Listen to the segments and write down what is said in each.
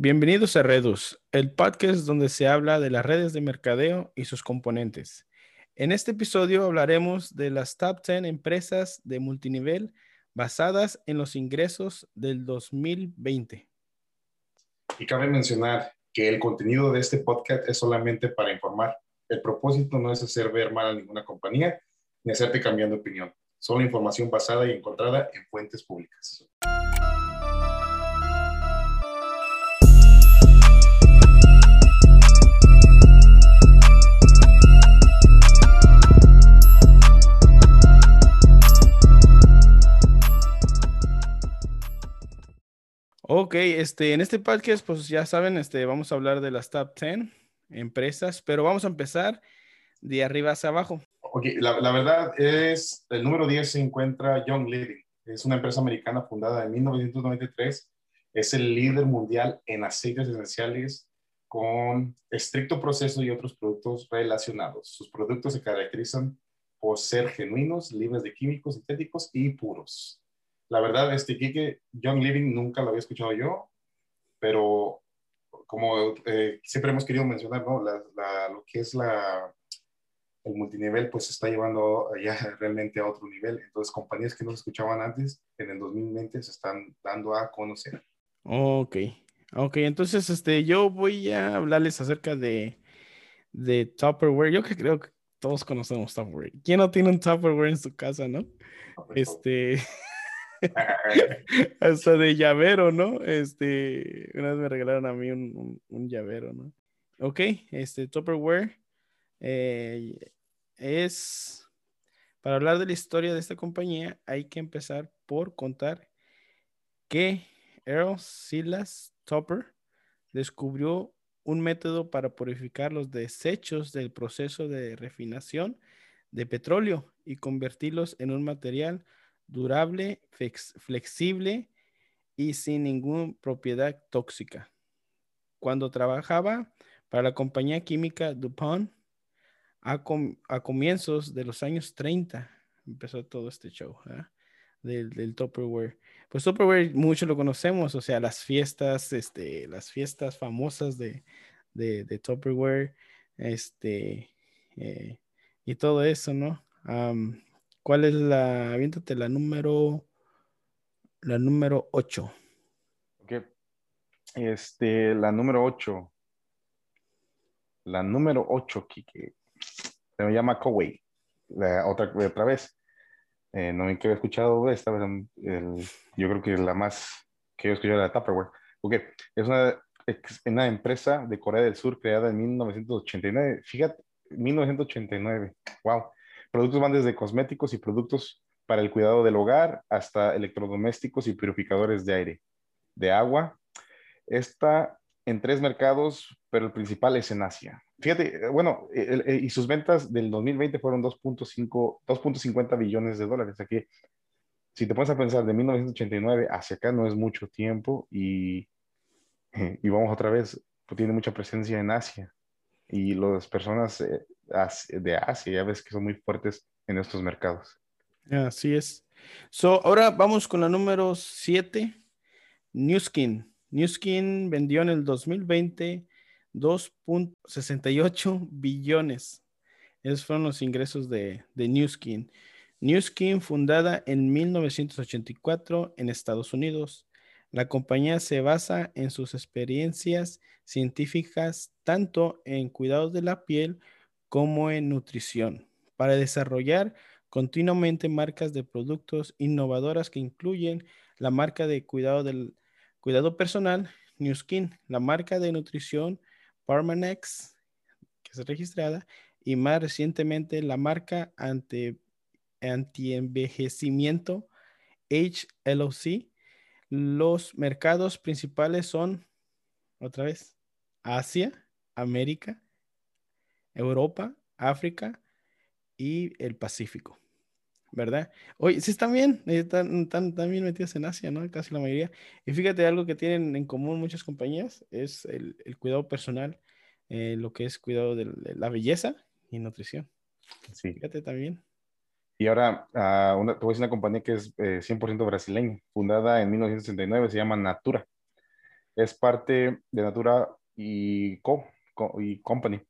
Bienvenidos a Redus, el podcast donde se habla de las redes de mercadeo y sus componentes. En este episodio hablaremos de las top 10 empresas de multinivel basadas en los ingresos del 2020. Y cabe mencionar que el contenido de este podcast es solamente para informar. El propósito no es hacer ver mal a ninguna compañía ni hacerte cambiando de opinión. Solo información basada y encontrada en fuentes públicas. Ok, este, en este podcast, pues ya saben, este, vamos a hablar de las top 10 empresas, pero vamos a empezar de arriba hacia abajo. Ok, la, la verdad es, el número 10 se encuentra Young Living. Es una empresa americana fundada en 1993. Es el líder mundial en aceites esenciales con estricto proceso y otros productos relacionados. Sus productos se caracterizan por ser genuinos, libres de químicos sintéticos y puros la verdad, este Kike, Young Living nunca lo había escuchado yo, pero como eh, siempre hemos querido mencionar, ¿no? lo que es la, el multinivel, pues se está llevando ya realmente a otro nivel. Entonces, compañías que no se escuchaban antes, en el 2020 se están dando a conocer. Ok, ok, entonces este, yo voy a hablarles acerca de, de Tupperware. Yo que creo que todos conocemos Tupperware. ¿Quién no tiene un Tupperware en su casa, no? Este... Hasta de llavero, ¿no? Este, una vez me regalaron a mí un, un, llavero, ¿no? Ok, este Tupperware eh, es, para hablar de la historia de esta compañía, hay que empezar por contar que Earl Silas Tupper descubrió un método para purificar los desechos del proceso de refinación de petróleo y convertirlos en un material durable, flexible y sin ninguna propiedad tóxica. Cuando trabajaba para la compañía química DuPont, a, comienzos de los años 30 empezó todo este show del, del Tupperware. Pues Tupperware mucho lo conocemos, o sea, las fiestas, este, las fiestas famosas de, de, Tupperware, este, eh, y todo eso, ¿no? ¿Cuál es la, aviéntate la número, la número 8? Ok. Este, la número 8. La número 8, Kike. Se me llama Coway. La otra, otra vez. Eh, no me he escuchado esta vez. yo creo que es la más que he escuchado de la Tupperware. Ok. Es una, una empresa de Corea del Sur creada en 1989. Fíjate, 1989. Wow. Productos van desde cosméticos y productos para el cuidado del hogar hasta electrodomésticos y purificadores de aire, de agua. Está en tres mercados, pero el principal es en Asia. Fíjate, eh, bueno, y sus ventas del 2020 fueron 2.5, 2.50 billones de dólares. Aquí, si te pones a pensar de 1989 hacia acá, no es mucho tiempo y, y vamos otra vez, pues tiene mucha presencia en Asia y las personas eh, de Asia ya ves que son muy fuertes en estos mercados. Así es. So, ahora vamos con la número 7, Newskin. Newskin vendió en el 2020 2.68 billones. Esos fueron los ingresos de, de Newskin. Newskin, fundada en 1984 en Estados Unidos, la compañía se basa en sus experiencias científicas tanto en cuidados de la piel como en nutrición para desarrollar continuamente marcas de productos innovadoras que incluyen la marca de cuidado del cuidado personal New Skin, la marca de nutrición Parmanex que es registrada y más recientemente la marca anti envejecimiento HLOC los mercados principales son, otra vez, Asia, América, Europa, África y el Pacífico. ¿Verdad? Oye, sí están bien, están, bien metidos en Asia, ¿no? Casi la mayoría. Y fíjate, algo que tienen en común muchas compañías es el, cuidado personal, eh, lo que es cuidado de la belleza y nutrición. Sí. Fíjate también. Y ahora, uh, una, te voy a decir una compañía que es 100% eh, brasileña, fundada en 1969, se llama Natura. Es parte de Natura y, Co, Co- y Company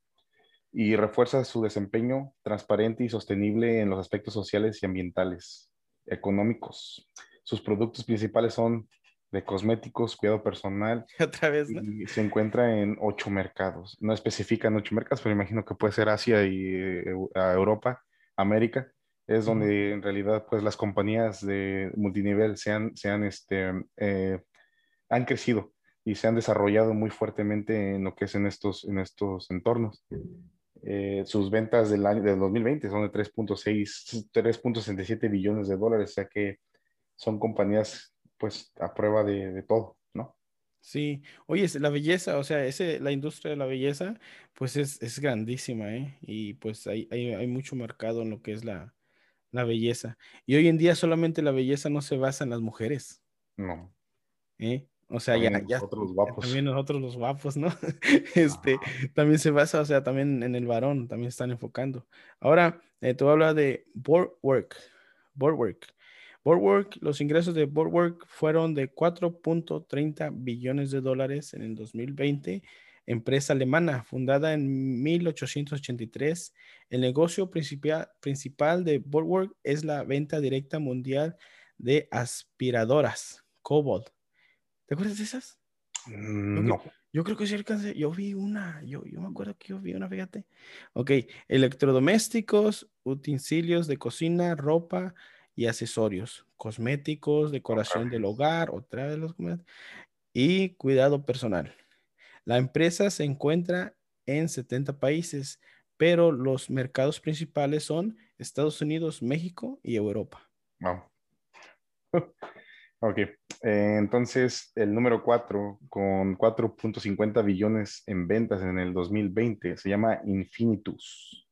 y refuerza su desempeño transparente y sostenible en los aspectos sociales y ambientales, económicos. Sus productos principales son de cosméticos, cuidado personal Otra vez, ¿no? y se encuentra en ocho mercados. No especifican ocho mercados, pero imagino que puede ser Asia y eh, Europa, América. Es donde en realidad pues las compañías de multinivel se han, se han, este, eh, han crecido y se han desarrollado muy fuertemente en lo que es en estos, en estos entornos. Eh, sus ventas del año del 2020 son de 3.6, 3.67 billones de dólares, o sea que son compañías pues a prueba de, de todo, ¿no? Sí, oye, es- la belleza, o sea, ese, la industria de la belleza, pues es, es grandísima, ¿eh? Y pues hay, hay, hay mucho mercado en lo que es la, la belleza. Y hoy en día solamente la belleza no se basa en las mujeres, No. ¿eh? O sea, ya, También ya, nosotros los guapos. también nosotros los guapos, ¿no? Este, también se basa, o sea, también en el varón, también están enfocando. Ahora, eh, a hablar de Boardwork. Boardwork. Boardwork, los ingresos de Boardwork fueron de 4.30 billones de dólares en el 2020. Empresa alemana, fundada en 1883. El negocio principal, principal de Boardwork es la venta directa mundial de aspiradoras, Cobalt. ¿Te acuerdas de esas? Mm, No. Yo creo que sí alcancé, yo vi una, yo, yo me acuerdo que yo vi una, fíjate. Ok, electrodomésticos, utensilios de cocina, ropa y accesorios, cosméticos, decoración del hogar, otra de los y cuidado personal. La empresa se encuentra en 70 países, pero los mercados principales son Estados Unidos, México y Europa. Wow. Ok, eh, entonces el número 4 con 4.50 billones en ventas en el 2020 se llama Infinitus.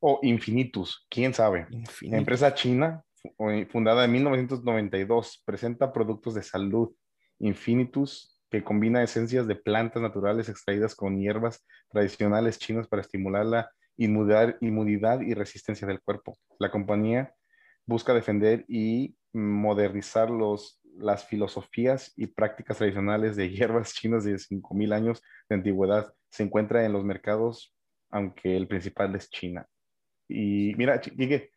O Infinitus, quién sabe. Infinito. Empresa china eh, fundada en 1992, presenta productos de salud. Infinitus, que combina esencias de plantas naturales extraídas con hierbas tradicionales chinas para estimular la inmunidad, inmunidad y resistencia del cuerpo. La compañía busca defender y modernizar los, las filosofías y prácticas tradicionales de hierbas chinas de 5.000 años de antigüedad. Se encuentra en los mercados, aunque el principal es China. Y mira, Chi- Quique,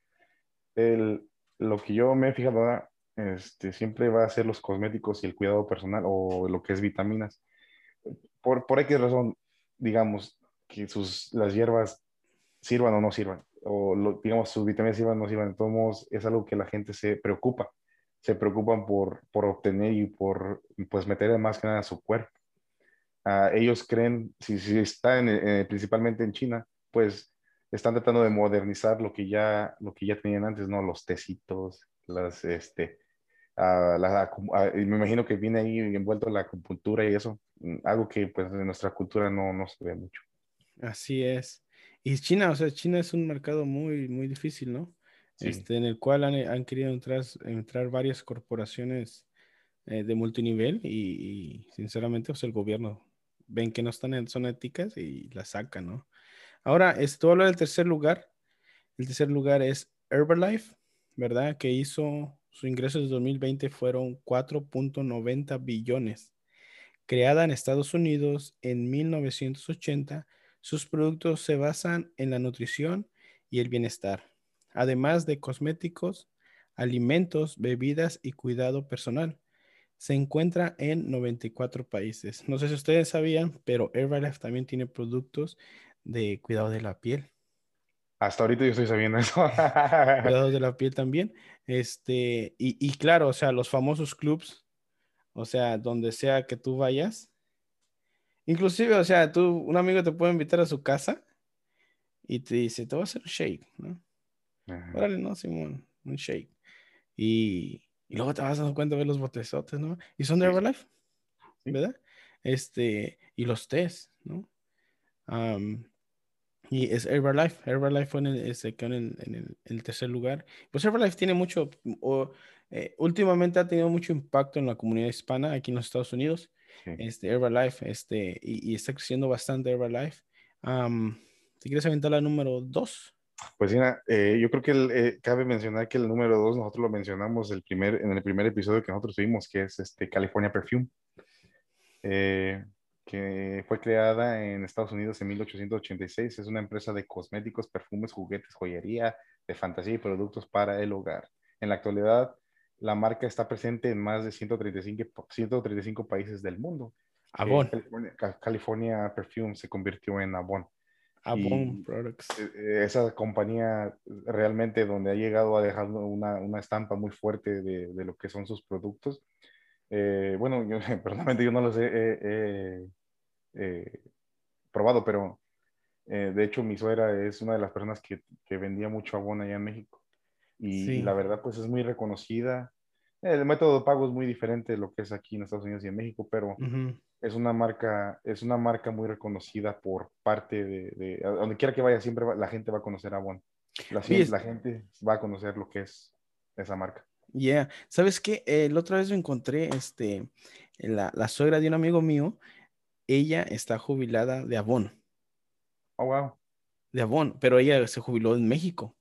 el- lo que yo me he fijado este, siempre va a ser los cosméticos y el cuidado personal o lo que es vitaminas. Por, por X razón, digamos, que sus, las hierbas sirvan o no sirvan, o lo- digamos, sus vitaminas o no todos modos, es algo que la gente se preocupa. Se preocupan por, por obtener y por, pues, meter más que nada a su cuerpo. Ah, ellos creen, si, si están eh, principalmente en China, pues están tratando de modernizar lo que ya, lo que ya tenían antes, ¿no? Los tecitos, las, este, ah, la- y me imagino que viene ahí envuelto la acupuntura y eso, mm, algo que pues en nuestra cultura no, no se ve mucho. Así es. Y China, o sea, China es un mercado muy, muy difícil, ¿no? Sí. Este, en el cual han, han querido entrar, entrar varias corporaciones eh, de multinivel y, y, sinceramente, pues el gobierno ven que no están en, son éticas y las sacan, ¿no? Ahora, esto habla del tercer lugar. El tercer lugar es Herbalife, ¿verdad? Que hizo sus ingresos de 2020 fueron 4.90 billones. Creada en Estados Unidos en 1980, sus productos se basan en la nutrición y el bienestar, además de cosméticos, alimentos, bebidas y cuidado personal. Se encuentra en 94 países. No sé si ustedes sabían, pero Herbalife también tiene productos de cuidado de la piel. Hasta ahorita yo estoy sabiendo eso. Cuidado de la piel también. Este, y, y claro, o sea, los famosos clubs, o sea, donde sea que tú vayas, Inclusive, o sea, tú, un amigo te puede invitar a su casa y te dice, te voy a hacer un shake, ¿no? Ajá. Órale, ¿no, Simón? Un shake. Y, y luego te vas dando cuenta de los botezotes, ¿no? Y son de. Herbalife, Sí. ¿verdad? Este, y los tés, ¿no? Am, y es Herbalife. Herbalife fue en el, este, en el, en el- el tercer lugar. Pues Herbalife tiene mucho, o, eh, últimamente ha tenido mucho impacto en la comunidad hispana aquí en los Estados Unidos Sí. este, Herbalife, este, y, y está creciendo bastante Herbalife. Am, ¿te quieres aventar la número dos? Pues mira, eh, yo creo que el, eh, cabe mencionar que el número dos nosotros lo mencionamos el primer, en el primer episodio que nosotros tuvimos, que es este California Perfume. eh, que fue creada en Estados Unidos en 1886. Es una empresa de cosméticos, perfumes, juguetes, joyería, de fantasía y productos para el hogar. En la actualidad, la marca está presente en más de 135, 135 países del mundo. Avon. California, California, Perfume se convirtió en Avon. Avon Products. Eh, esa compañía realmente donde ha llegado a dejar una, una estampa muy fuerte de, de, lo que son sus productos. Eh, bueno, yo, personalmente yo no los he eh, probado, pero de hecho mi suegra es una de las personas que, que vendía mucho Avon allá en México. Y, Sí. y la verdad pues es muy reconocida. El método de pago es muy diferente de lo que es aquí en Estados Unidos y en México, pero es una marca, es una marca muy reconocida por parte de, de- a donde quiera que vaya, siempre va- la gente va a conocer a Avon. La, Sí, es- la gente va a conocer lo que es esa marca. Yeah. ¿Sabes qué? Eh, la otra vez me encontré este, la, la suegra de un amigo mío. Ella está jubilada de Avon, Oh, wow. de Avon, pero ella se jubiló en México.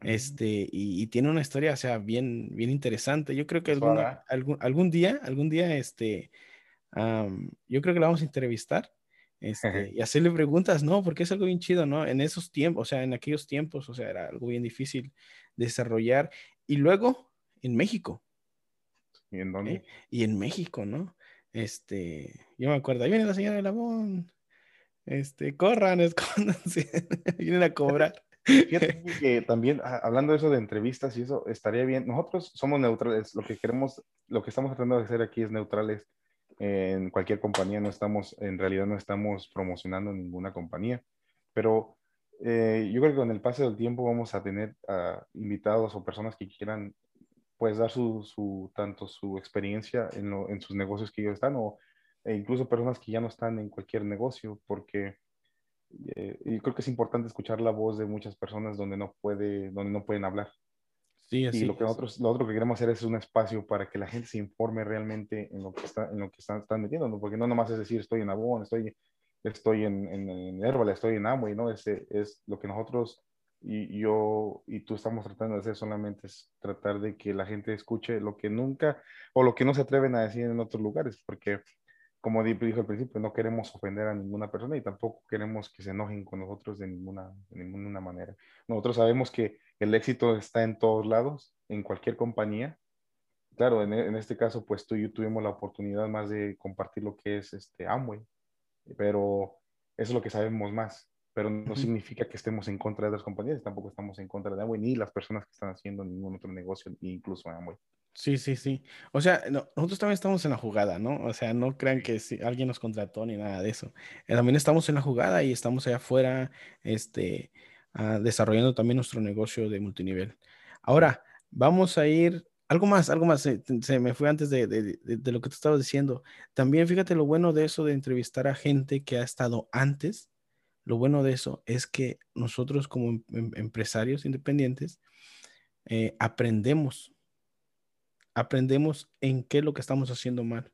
Este, y, y tiene una historia, o sea, bien, bien interesante. Yo creo que alguna- hará. algún, algún día, algún día, este, yo creo que la vamos a entrevistar, este, y hacerle preguntas, ¿no? Porque es algo bien chido, ¿no? En esos tiempos, o sea, en aquellos tiempos, o sea, era algo bien difícil desarrollar. Y luego, en México, ¿Y en dónde? ¿eh? Y en México, ¿no? Este, yo me acuerdo, ahí viene la señora de Labón. Este, corran, escóndanse, vienen a cobrar. Fíjate que también, ah, hablando de eso de entrevistas y eso, estaría bien. Nosotros somos neutrales. Lo que queremos, lo que estamos tratando de hacer aquí es neutrales en cualquier compañía. No estamos, en realidad no estamos promocionando ninguna compañía. Pero eh, yo creo que con el paso del tiempo vamos a tener ah, invitados o personas que quieran, pues, dar su, su tanto su experiencia en, lo- en sus negocios que ellos están o e incluso personas que ya no están en cualquier negocio, porque eh, y creo que es importante escuchar la voz de muchas personas donde no puede, donde no pueden hablar. Sí, así y lo que nosotros, lo otro que queremos hacer es un espacio para que la gente se informe realmente en lo que está, en lo que están, están metiendo, ¿no? porque no nomás es decir estoy en Avon, estoy, estoy en, en, en Herbal, estoy en Amway, ¿no? Es, es lo que nosotros y yo y tú estamos tratando de hacer solamente es tratar de que la gente escuche lo que nunca o lo que no se atreven a decir en otros lugares, porque como di- dijo al principio, no queremos ofender a ninguna persona y tampoco queremos que se enojen con nosotros de ninguna, de ninguna manera. Nosotros sabemos que el éxito está en todos lados, en cualquier compañía. Claro, en, en este caso, pues tú y yo tuvimos la oportunidad más de compartir lo que es este Amway, pero eso es lo que sabemos más. Pero no significa que estemos en contra de otras compañías, tampoco estamos en contra de Amway, ni las personas que están haciendo ningún otro negocio, incluso Amway. Sí, sí, sí. O sea, no- nosotros también estamos en la jugada, ¿no? O sea, no crean que si alguien nos contrató ni nada de eso. Eh, También estamos en la jugada y estamos allá afuera, este, ah, desarrollando también nuestro negocio de multinivel. Ahora, vamos a ir, algo más, algo más, se, me fue antes de, de- lo que tú estabas diciendo. También fíjate lo bueno de eso de entrevistar a gente que ha estado antes. Lo bueno de eso es que nosotros como em- em- empresarios independientes eh, aprendemos aprendemos en qué es lo que estamos haciendo mal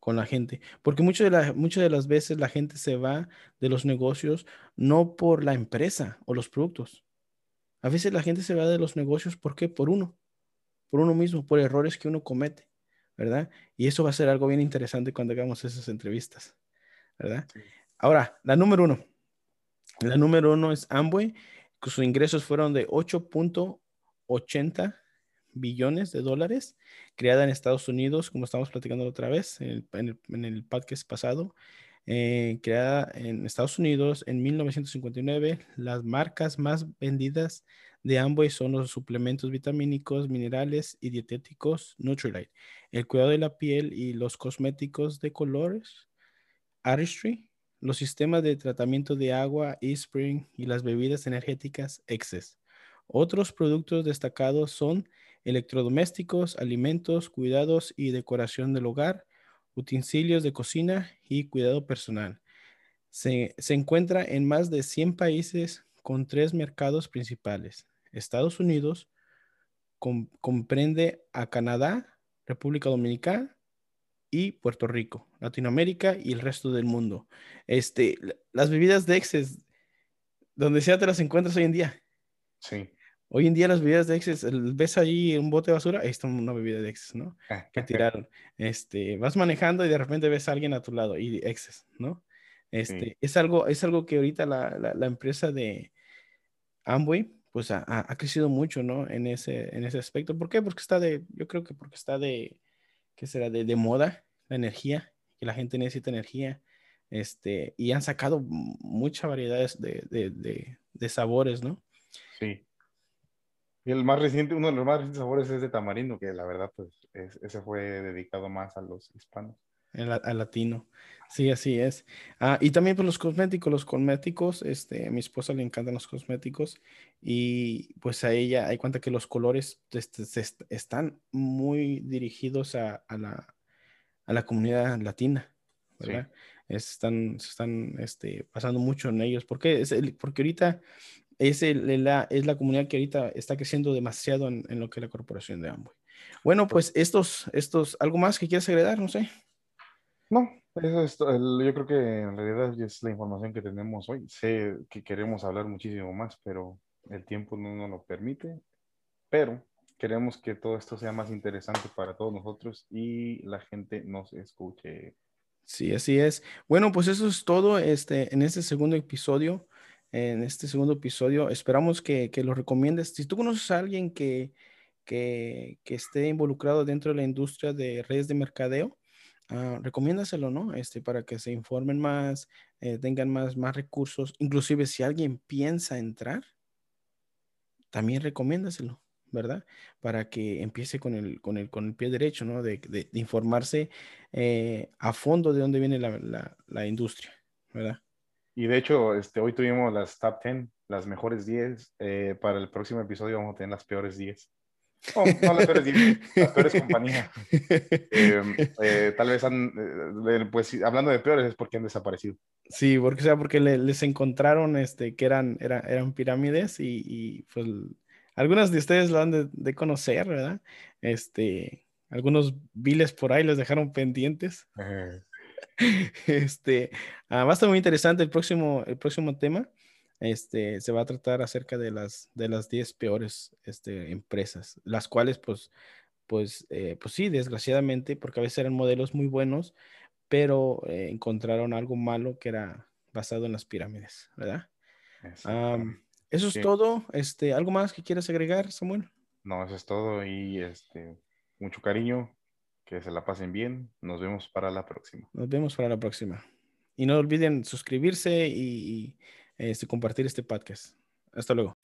con la gente. Porque mucho de la, muchas de las veces la gente se va de los negocios no por la empresa o los productos. A veces la gente se va de los negocios, ¿por qué? Por uno, por uno mismo, por errores que uno comete, ¿verdad? Y eso va a ser algo bien interesante cuando hagamos esas entrevistas, ¿verdad? Sí. Ahora, la número uno. La número uno es Amway, que sus ingresos fueron de 8.80 billones de dólares, creada en Estados Unidos, como estamos platicando la otra vez en el, en el, en podcast pasado, eh, creada en Estados Unidos en 1959. Las marcas más vendidas de Amway son los suplementos vitamínicos, minerales y dietéticos Nutrilite, el cuidado de la piel y los cosméticos de colores, Artistry, los sistemas de tratamiento de agua, eSpring y las bebidas energéticas Excess. Otros productos destacados son electrodomésticos, alimentos, cuidados y decoración del hogar, utensilios de cocina y cuidado personal. Se, se encuentra en más de 100 países con tres mercados principales. Estados Unidos com, comprende a Canadá, República Dominicana y Puerto Rico, Latinoamérica y el resto del mundo. Este, las bebidas de Excess, donde sea te las encuentras hoy en día. Sí. Hoy en día las bebidas de Excess, el- ves allí un bote de basura, ahí está una bebida de Excess, ¿no? Que tiraron. Este, vas manejando y de repente ves a alguien a tu lado y Excess, ¿no? Este, es algo, es algo que ahorita la, la- la empresa de Amway, pues ha, ha- crecido mucho, ¿no? En ese, en ese aspecto. ¿Por qué? Porque está de, yo creo que porque está de, ¿qué será? De, de moda la energía, que la gente necesita energía. Este, y han sacado muchas variedades de, de, de- de sabores, ¿no? Sí. Y el más reciente, uno de los más recientes sabores es de tamarindo, que la verdad, pues, es- ese fue dedicado más a los hispanos. El, al latino. Sí, así es. Ah, y también pues los cosméticos, los cosméticos, este, a mi esposa le encantan los cosméticos y pues a ella hay cuenta que los colores este, se est- están muy dirigidos a, a la, a la comunidad latina, Sí. ¿verdad? Están, se están este, pasando mucho en ellos. ¿Por qué? Es el- porque ahorita es, el- la, es la comunidad que ahorita está creciendo demasiado en, en lo que es la corporación de Amway. Bueno, pues estos, estos, ¿algo más que quieras agregar? No sé. No, eso es, el- yo creo que en realidad es la información que tenemos hoy. Sé que queremos hablar muchísimo más, pero el tiempo no nos lo permite. Pero queremos que todo esto sea más interesante para todos nosotros y la gente nos escuche. Sí, así es. Bueno, pues eso es todo este, en este segundo episodio. En este segundo episodio, esperamos que, que lo recomiendes. Si tú conoces a alguien que, que, que esté involucrado dentro de la industria de redes de mercadeo, ah, recomiéndaselo, ¿no? Este, para que se informen más, eh, tengan más, más recursos. Inclusive si alguien piensa entrar, también recomiéndaselo, ¿verdad? Para que empiece con el, con el, con el pie derecho, ¿no? De, de- de informarse eh, a fondo de dónde viene la, la- la industria, ¿verdad? Y de hecho, este, hoy tuvimos las top 10, las mejores 10. eh, para el próximo episodio vamos a tener las peores 10. No, no las peores 10, las peores compañías. Eh, eh, tal vez han, eh, pues sí, hablando de peores es porque han desaparecido. Sí, porque, o sea, porque le- les encontraron este, que eran, era- eran pirámides y, y, pues algunas de ustedes lo han de, de conocer, ¿verdad? Este, algunos viles por ahí les dejaron pendientes. Eh, Este, ah, va a estar muy interesante el próximo, el próximo tema. Este, se va a tratar acerca de las, de las 10 peores este, empresas, las cuales, pues, pues, eh, pues sí, desgraciadamente, porque a veces eran modelos muy buenos, pero eh, encontraron algo malo que era basado en las pirámides, ¿verdad? Am, eso es Sí. todo. Este, ¿algo más que quieras agregar, Samuel? No, eso es todo y este, mucho cariño, que se la pasen bien. Nos vemos para la próxima. Nos vemos para la próxima. Y no olviden suscribirse y, este, compartir este podcast. Hasta luego.